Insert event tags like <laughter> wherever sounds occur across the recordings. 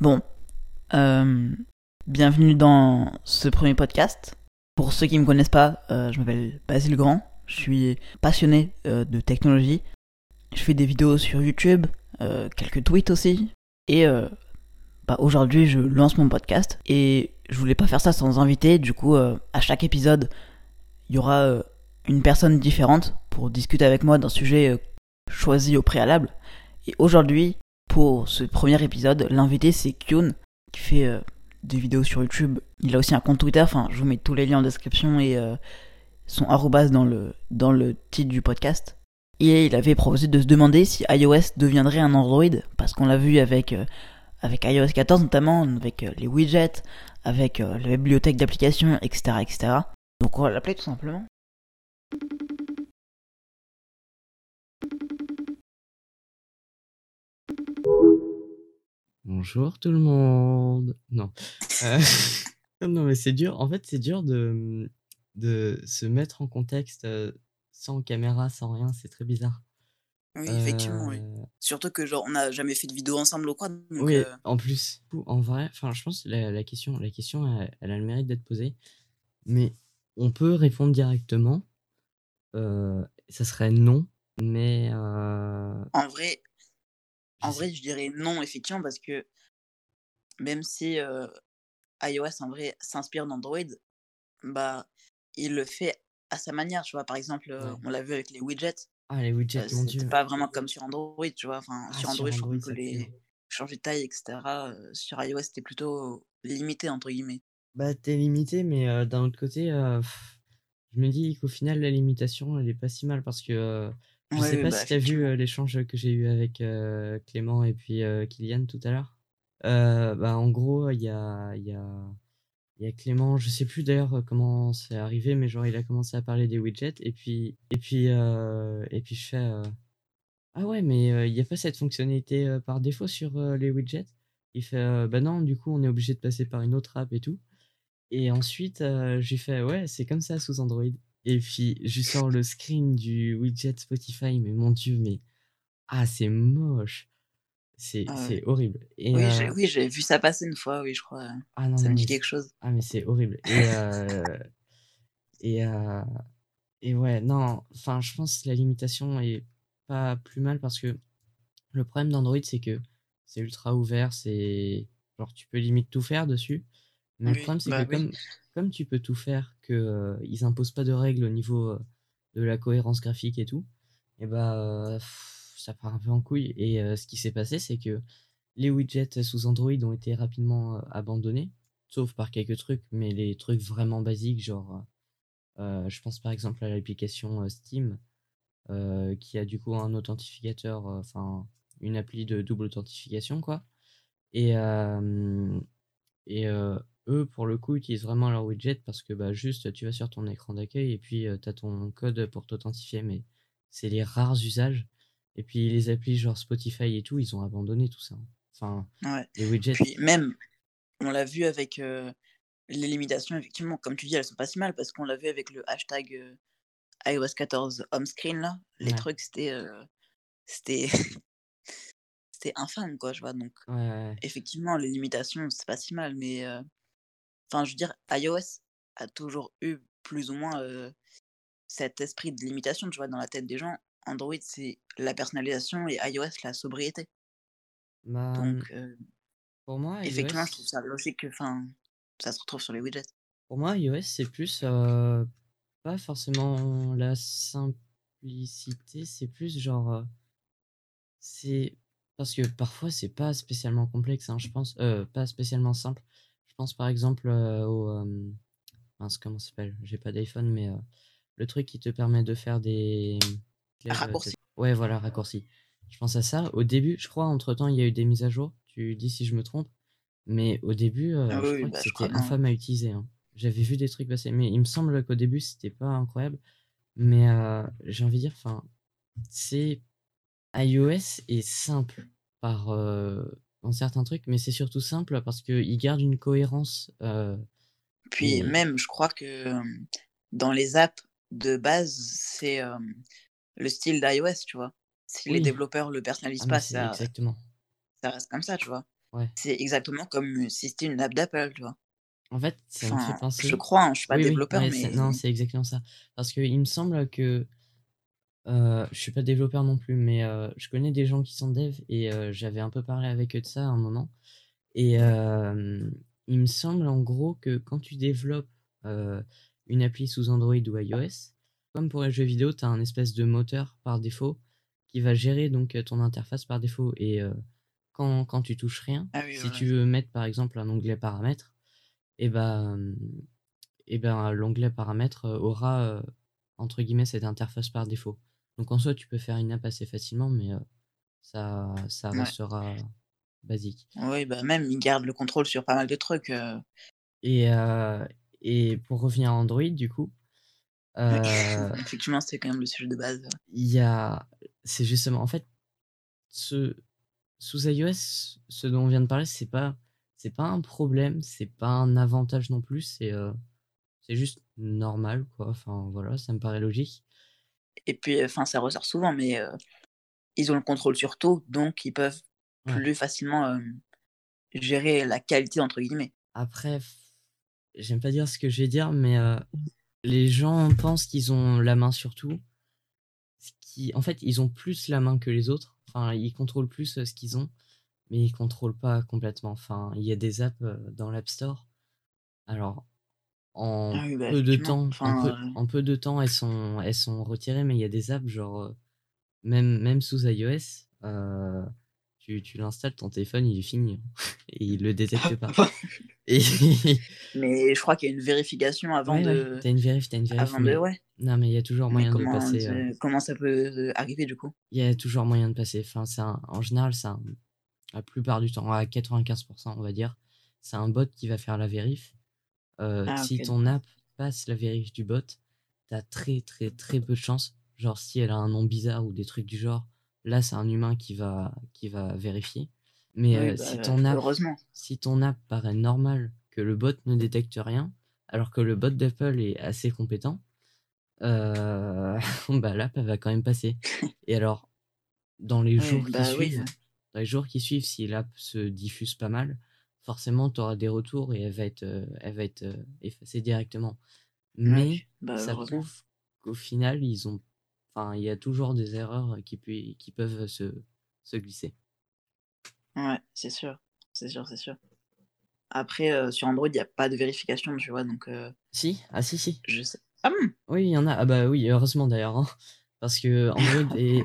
Bon, euh, bienvenue dans ce premier podcast. Pour ceux qui ne me connaissent pas, euh, je m'appelle Basile Grand, je suis passionné euh, de technologie. Je fais des vidéos sur YouTube, quelques tweets aussi, et bah, aujourd'hui je lance mon podcast. Et je voulais pas faire ça sans inviter, du coup à chaque épisode il y aura une personne différente pour discuter avec moi d'un sujet choisi au préalable. Et aujourd'hui, pour ce premier épisode, l'invité c'est Kyun, qui fait euh, des vidéos sur YouTube. Il a aussi un compte Twitter, enfin je vous mets tous les liens en description et euh, son arrobas dans le, dans titre du podcast. Et il avait proposé de se demander si iOS deviendrait un Android, parce qu'on l'a vu avec, euh, iOS 14 notamment, avec les widgets, avec la bibliothèque d'applications, etc., etc. Donc on va l'appeler tout simplement. Bonjour tout le monde. Non. Euh, <laughs> non, mais c'est dur. En fait, c'est dur de, de se mettre en contexte euh, sans caméra, sans rien. C'est très bizarre. Oui, effectivement, oui. Euh, Surtout que genre on n'a jamais fait de vidéo ensemble ou quoi. Donc, oui, euh, en plus, en vrai, enfin, je pense que la, la question, la question, elle, elle a le mérite d'être posée. Mais on peut répondre directement. Euh, ça serait non, mais euh, en vrai, en je vrai, je dirais non, effectivement, parce que même si euh, iOS en vrai s'inspire d'Android, bah il le fait à sa manière, tu vois. Par exemple, Ouais. on l'a vu avec les widgets, Ah, les widgets, euh, mon c'est dieu. pas vraiment comme sur Android, tu vois. Enfin, Ah, sur sur Android, je Android, ça pue. hein. les changer de taille, etc. euh, sur iOS, c'était plutôt limité, entre guillemets. Bah, t'es limité, mais euh, d'un autre côté, pff, je me dis qu'au final, la limitation, elle est pas si mal parce que je Ouais, sais pas bah si t'as vu effectivement. euh, l'échange que j'ai eu avec euh, Clément et puis euh, Kylian tout à l'heure. Bah, en gros, il y a, y a, y a Clément, je sais plus d'ailleurs comment c'est arrivé, mais genre, il a commencé à parler des widgets et puis, et puis, et puis je fais, ah ouais, mais il n'y a pas cette fonctionnalité par défaut sur les widgets? Il fait, euh, bah non, du coup, on est obligé de passer par une autre app et tout. Et ensuite, j'ai fait, ouais, c'est comme ça sous Android. Et puis, je sors le screen du widget Spotify, mais mon Dieu, mais ah, c'est moche. C'est Ah ouais. horrible. Et Oui, j'ai euh, oui, j'ai vu ça passer une fois, oui, je crois. euh, ah non, Ça non, me dit quelque chose. ah, mais c'est horrible. Et, euh, et, euh, et ouais, non, enfin, je pense que la limitation est pas plus mal parce que le problème d'Android, c'est que c'est ultra ouvert, c'est genre tu peux limite tout faire dessus. Mais le problème, c'est que bah oui. comme, comme tu peux tout faire, que euh, ils imposent pas de règles au niveau euh, de la cohérence graphique et tout, et bah euh, pff, ça part un peu en couille. Et euh, ce qui s'est passé, c'est que les widgets sous Android ont été rapidement abandonnés, sauf par quelques trucs, mais les trucs vraiment basiques, genre je pense par exemple à l'application Steam, qui a du coup un authentificateur, enfin une appli de double authentification, quoi. Et, euh, et euh, eux, pour le coup, utilisent vraiment leur widget parce que bah, juste tu vas sur ton écran d'accueil et puis tu as ton code pour t'authentifier, mais c'est les rares usages. Et puis les applis genre Spotify et tout, ils ont abandonné tout ça. Enfin, Ouais. les widgets. Puis même, on l'a vu avec euh, les limitations, effectivement, comme tu dis, elles sont pas si mal parce qu'on l'a vu avec le hashtag euh, iOS 14 home screen là. Les Ouais, trucs, c'était euh, c'était <laughs> c'était infâme, quoi, je vois. Donc, ouais, effectivement, les limitations, c'est pas si mal, mais euh, enfin, je veux dire, iOS a toujours eu plus ou moins euh, cet esprit de limitation, tu vois, dans la tête des gens. Android, c'est la personnalisation et iOS, la sobriété. Bah, Donc, euh, pour moi, effectivement, je trouve ça logique que enfin, ça se retrouve sur les widgets. pour moi, iOS, c'est plus euh, pas forcément la simplicité, c'est plus genre. c'est parce que parfois, c'est pas spécialement complexe, hein, je pense. Pas spécialement simple. Je pense par exemple euh, au. euh, mince, comment ça s'appelle? J'ai pas d'iPhone, mais euh, le truc qui te permet de faire des. euh, t'as- Raccourci. Ouais, voilà, raccourci. Je pense à ça. Au début, je crois, entre-temps, il y a eu des mises à jour. Tu dis si je me trompe. Mais au début, Ah je crois bah, c'était infâme à utiliser. hein. J'avais vu des trucs passer, mais il me semble qu'au début, c'était pas incroyable. Mais j'ai envie de dire, enfin, c'est iOS est simple par euh, certains trucs, mais c'est surtout simple parce qu'il garde une cohérence. euh, Puis et même, je crois que dans les apps de base, c'est euh, le style d'iOS, tu vois. Si les développeurs le ah personnalisent mais pas, ça, exactement. ça reste comme ça, tu vois. Ouais. C'est exactement comme si c'était une app d'Apple, tu vois. En fait, ça me fait Enfin, je crois, hein, je suis pas Oui, oui, développeur, ouais, c'est- non, mais c'est exactement ça. Parce que il me semble que euh, je suis pas développeur non plus, mais euh, je connais des gens qui sont devs et euh, j'avais un peu parlé avec eux de ça à un moment. Et euh, il me semble en gros que quand tu développes une appli sous Android ou iOS, comme pour les jeux vidéo, tu as un espèce de moteur par défaut qui va gérer donc ton interface par défaut. Et quand, quand tu touches rien, ah oui, si voilà. tu veux mettre par exemple un onglet paramètres, et ben, et ben l'onglet paramètres aura entre guillemets cette interface par défaut. Donc en soi, tu peux faire une app assez facilement, mais euh, ça, ça Ouais. restera basique. Oui, bah même, il garde le contrôle sur pas mal de trucs. euh. Et, euh, et pour revenir à Android, du coup, <laughs> Effectivement, c'est quand même le sujet de base. il y a, c'est justement, en fait, ce, sous iOS, ce dont on vient de parler, c'est pas, c'est pas un problème, c'est pas un avantage non plus, c'est, c'est juste normal, quoi. Enfin voilà, ça me paraît logique. Et puis, enfin, ça ressort souvent, mais euh, ils ont le contrôle sur tout, donc ils peuvent Ouais. plus facilement euh, gérer la qualité, entre guillemets. Après, j'aime pas dire ce que je vais dire, mais euh, les gens pensent qu'ils ont la main sur tout. Ce qui, en fait, ils ont plus la main que les autres. Enfin, ils contrôlent plus euh, ce qu'ils ont, mais ils contrôlent pas complètement. Enfin, il y a des apps dans l'App Store. Alors, en Ah oui, bah, peu de temps, en peu, Enfin, euh, en peu de temps, elles sont, elles sont retirées, mais il y a des apps genre euh, même, même sous iOS, euh, tu, tu l'installes, ton téléphone il est fini <laughs> et il le détecte pas. <laughs> Et <laughs> mais je crois qu'il y a une vérification avant ouais, ouais, de. t'as une vérif, t'as une vérif, Avant de. mais Ouais. non, mais il y a toujours moyen de comment, passer. euh, comment ça peut euh, arriver, du coup? Il y a toujours moyen de passer. Enfin, un- en général, c'est un- la plupart du temps, à 95%, on va dire, c'est un bot qui va faire la vérif. Euh, Ah, si ton app passe la vérif du bot, t'as très très très peu de chance. Genre si elle a un nom bizarre ou des trucs du genre, là c'est un humain qui va qui va vérifier. Mais Oui, euh, bah, si ton app heureusement. si ton app paraît normal, que le bot ne détecte rien, alors que le bot d'Apple est assez compétent, euh, <laughs> bah l'app elle va quand même passer. Et alors dans les <laughs> Oui, jours qui bah oui. suivent, dans les jours qui suivent, si l'app se diffuse pas mal, forcément tu auras des retours et elle va être, euh, elle va être euh, effacée directement. Mais Ouais, bah, ça prouve qu'au final, ils ont, enfin, il y a toujours des erreurs qui, pu- qui peuvent se, se glisser. Ouais, c'est sûr. C'est sûr, c'est sûr. Après, euh, sur Android, il n'y a pas de vérification, tu vois, donc euh, Si, ah si, si. je sais. Ah bon Oui, il y en a. Ah bah oui, heureusement d'ailleurs, hein, parce que Android <laughs> est,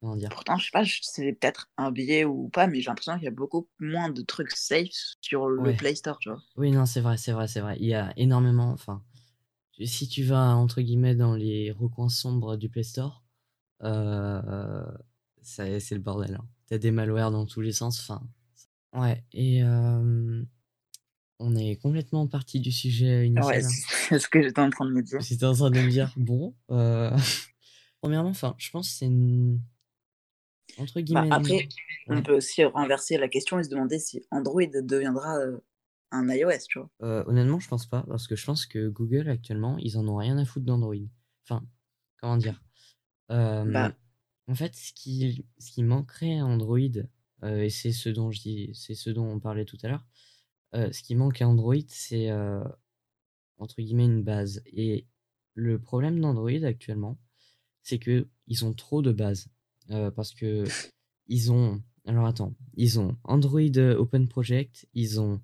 comment dire, Pourtant, je sais pas, c'est peut-être un biais ou pas, mais j'ai l'impression qu'il y a beaucoup moins de trucs safe sur le Ouais. Play Store, tu vois. Oui, non, c'est vrai, c'est vrai, c'est vrai. Il y a énormément. Enfin, si tu vas entre guillemets dans les recoins sombres du Play Store, euh, c'est le bordel. Hein. T'as des malwares dans tous les sens. Enfin, ouais. Et euh, on est complètement parti du sujet Ouais, initial. hein. c'est <laughs> ce que j'étais en train de me dire. J'étais en train de me dire, bon, euh, <laughs> premièrement, enfin, je pense que c'est une entre Bah, guillemets. après, on peut aussi renverser la question et se demander si Android deviendra euh, un iOS, tu vois. Euh, honnêtement, je pense pas, parce que je pense que Google actuellement, ils en ont rien à foutre d'Android. Enfin, comment dire? Euh, Bah. En fait, ce qui, ce qui manquerait à Android, euh, et c'est ce dont je dis, c'est ce dont on parlait tout à l'heure, ce qui manque à Android, c'est entre guillemets une base. Et le problème d'Android actuellement, c'est que ils ont trop de bases, Euh, parce que ils ont, alors attends, ils ont Android euh, Open Project, ils ont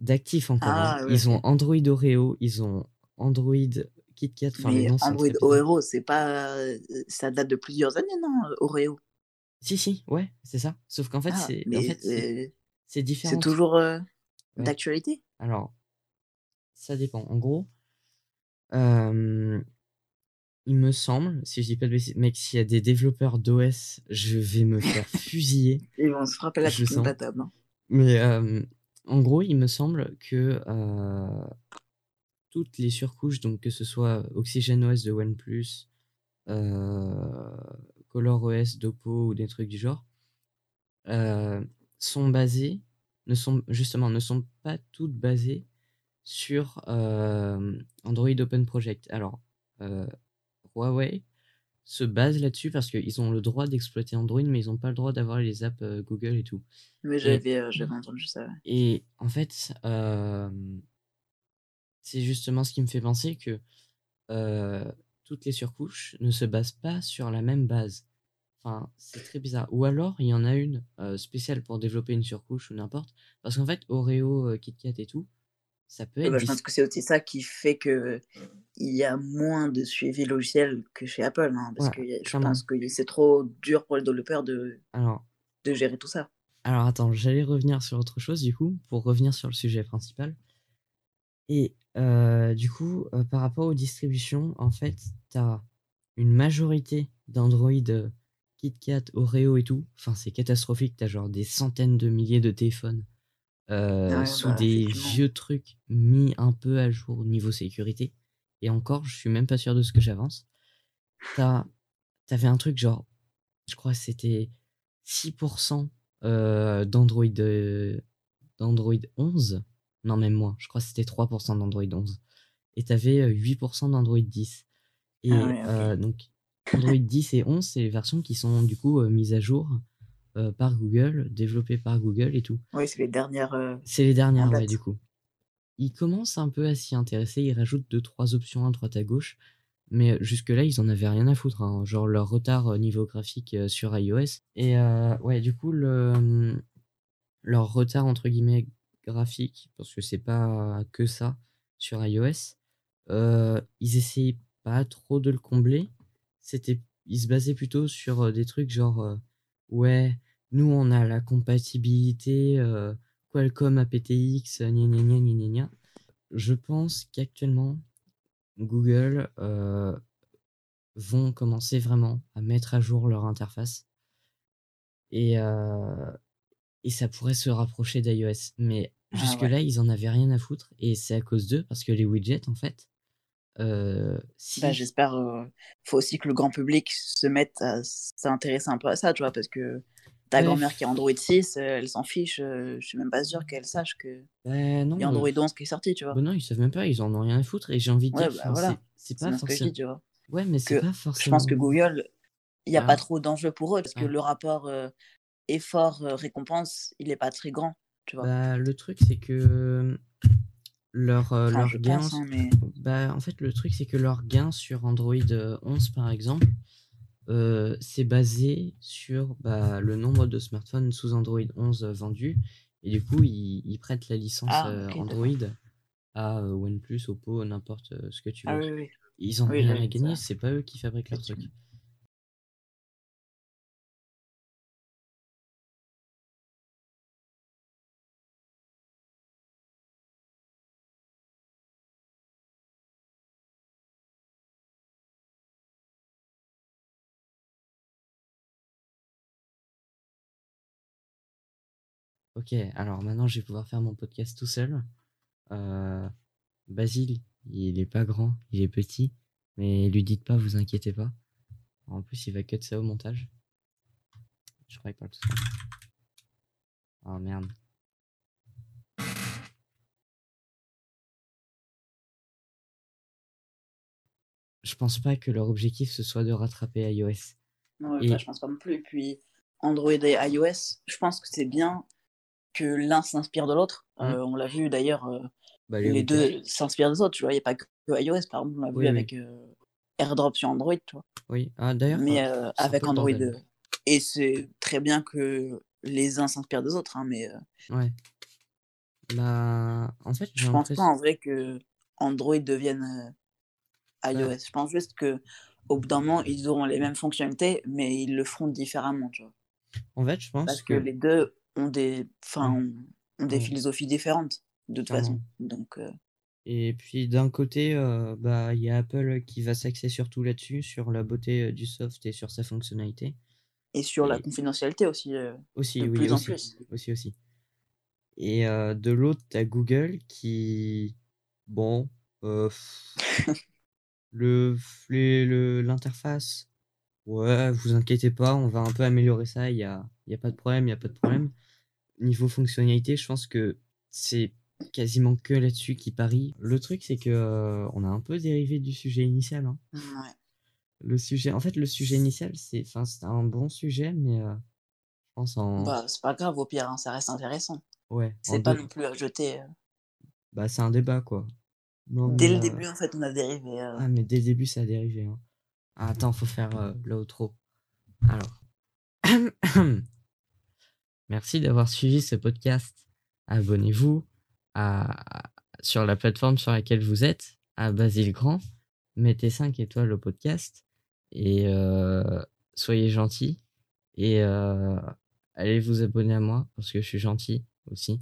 d'actifs encore, hein. Ah, ouais, ils ont. Android Oreo, ils ont Android KitKat, Mais Android. Oreo, c'est pas. euh, Ça date de plusieurs années, non, Oreo? Si, si, ouais, c'est ça. Sauf qu'en fait, Ah, c'est en fait, c'est différent. toujours euh, Ouais. d'actualité? Alors, ça dépend. En gros, euh, il me semble, si je dis pas de bêtises, mec, s'il y a des développeurs d'OS, je vais me faire fusiller. Ils vont se frapper la sens. table. hein. Mais euh, en gros, il me semble que euh, toutes les surcouches, donc que ce soit OxygenOS de OnePlus, euh, ColorOS d'Oppo ou des trucs du genre, euh, sont basées, ne sont justement ne sont pas toutes basées sur Android Open Project. Alors, Huawei, se basent là-dessus parce qu'ils ont le droit d'exploiter Android, mais ils n'ont pas le droit d'avoir les apps euh, Google et tout. Mais Et, j'avais euh, entendu ça. ouais. et en fait, euh, c'est justement ce qui me fait penser que toutes les surcouches ne se basent pas sur la même base. Enfin, c'est très bizarre. Ou alors, il y en a une spéciale pour développer une surcouche ou n'importe. Parce qu'en fait, Oreo, euh, KitKat et tout, ça peut Ouais, être bah, je pense que c'est aussi ça qui fait que il y a moins de suivi logiciel que chez Apple, hein, parce Ouais, que je clairement. pense que c'est trop dur pour les développeurs de, Alors, de gérer tout ça. Alors attends, j'allais revenir sur autre chose du coup, pour revenir sur le sujet principal. Et euh, du coup, euh, par rapport aux distributions, en fait, tu as une majorité d'Android, euh, KitKat, Oreo et tout. Enfin, c'est catastrophique, tu as genre des centaines de milliers de téléphones euh, Ouais, sous bah, des vieux trucs mis un peu à jour au niveau sécurité. Et encore, je suis même pas sûr de ce que j'avance. T'avais un truc genre, je crois que c'était 6% euh, d'Android euh, d'Android 11. Non, même moins. Je crois que c'était 3% d'Android 11. Et t'avais euh, 8% d'Android 10. Et Ah ouais, ok. euh, donc, Android 10 et 11, c'est les versions qui sont du coup euh, mises à jour euh, par Google, développées par Google et tout. Oui, c'est les dernières. euh, C'est les dernières, ouais, du coup. Ils commencent un peu à s'y intéresser, ils rajoutent deux, trois options à droite à gauche, mais jusque-là, ils en avaient rien à foutre, hein, genre leur retard niveau graphique euh, sur iOS. Et ouais, du coup, le, leur retard entre guillemets graphique, parce que c'est pas que ça sur iOS, ils essayaient pas trop de le combler. C'était, ils se basaient plutôt sur des trucs genre, ouais, nous on a la compatibilité euh, Qualcomm aptX, gna gna gna gna gna gna. Je pense qu'actuellement, Google euh, vont commencer vraiment à mettre à jour leur interface. Et, euh, et ça pourrait se rapprocher d'iOS. Mais Ah jusque-là, ils en avaient rien à foutre. Et c'est à cause d'eux, parce que les widgets, en fait, euh, si... Bah, j'espère. euh, faut aussi que le grand public se mette à s'intéresser un peu à ça, tu vois, parce que ta Ouais. grand-mère qui a Android 6, euh, elle s'en fiche. euh, je suis même pas sûr qu'elle sache que Bah, non, y a Android 11 qui est sorti, tu vois. bah non, ils savent même pas, ils en ont rien à foutre. Et j'ai envie de Ouais, dire, bah voilà. c'est- pas je forcément... dis, tu vois. Ouais, mais c'est pas Je forcément... pense que Google, il n'y a Ah. pas trop d'enjeux pour eux, parce que Ah. le rapport effort-récompense, il est pas très grand, tu vois. Bah, le truc, c'est que leur, euh, Enfin, leur je gain... pense, hein, mais. Bah, en fait, le truc, c'est que leur gain sur Android euh, 11, par exemple, euh, c'est basé sur bah, le nombre de smartphones sous Android 11 vendus. Et du coup, ils, ils prêtent la licence Ah, euh. Android à euh, OnePlus, Oppo, n'importe euh, ce que tu veux. Ah oui, oui. Ils en ont Oui, rien à gagner, c'est pas eux qui fabriquent leur truc. Ok, alors maintenant, je vais pouvoir faire mon podcast tout seul. Euh, Basile, il est pas grand, il est petit, mais lui dites pas, vous inquiétez pas. En plus, il va cut ça au montage. Je crois qu'il parle tout seul. Oh merde. Je pense pas que leur objectif ce soit de rattraper iOS. Non, Et- bah, je pense pas non plus. Et puis, Android et iOS, je pense que c'est bien que l'un s'inspire de l'autre. Mm. Euh, on l'a vu d'ailleurs, euh, Bah, les, deux s'inspirent des autres, tu vois. Il n'y a pas que iOS, par exemple, on l'a Oui, vu oui. avec euh, AirDrop sur Android, tu vois. Oui, ah, d'ailleurs, Mais un avec Android. et c'est très bien que les uns s'inspirent des autres, hein, mais Ouais. Bah, en fait, je pense pas en vrai que Android devienne iOS. Ouais. Je pense juste que au bout d'un moment, ils auront les mêmes fonctionnalités, mais ils le feront différemment, tu vois. En fait, je pense Parce que que. les deux ont des, enfin, Ouais. ont, ont des Ouais. philosophies différentes, de toute façon. Donc, euh, Et puis d'un côté, euh, bah, il y a Apple qui va s'axer surtout là-dessus, sur la beauté euh, du soft et sur sa fonctionnalité. et sur la confidentialité aussi, euh, aussi, de oui, plus en aussi, plus. aussi, aussi. Et euh, de l'autre, t'as Google qui, bon, <laughs> le, l'interface, ouais, vous inquiétez pas, on va un peu améliorer ça, il y a, il y a pas de problème, il y a pas de problème. Niveau fonctionnalité, je pense que c'est quasiment que là-dessus qui parie. Le truc, c'est que euh, on a un peu dérivé du sujet initial, hein. Ouais. le sujet. En fait, le sujet initial, c'est, enfin, c'était un bon sujet, mais euh, je pense en, Bah, c'est pas grave, au pire, hein, ça reste intéressant. ouais, C'est pas non plus à jeter. euh. bah, c'est un débat, quoi. Non, Dès mais le euh, début, en fait, on a dérivé. ah, mais dès le début, ça a dérivé. hein. Ah, attends, faut faire l'outro. Alors, <clears throat> merci d'avoir suivi ce podcast. Abonnez-vous sur la plateforme sur laquelle vous êtes, à Basile Grand. Mettez 5 étoiles au podcast et euh, soyez gentils. Et euh, allez vous abonner à moi parce que je suis gentil aussi.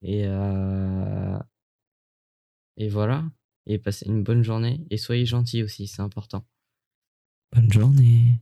Et, euh, et voilà. Et passez une bonne journée. Et soyez gentils aussi, c'est important. Bonne journée.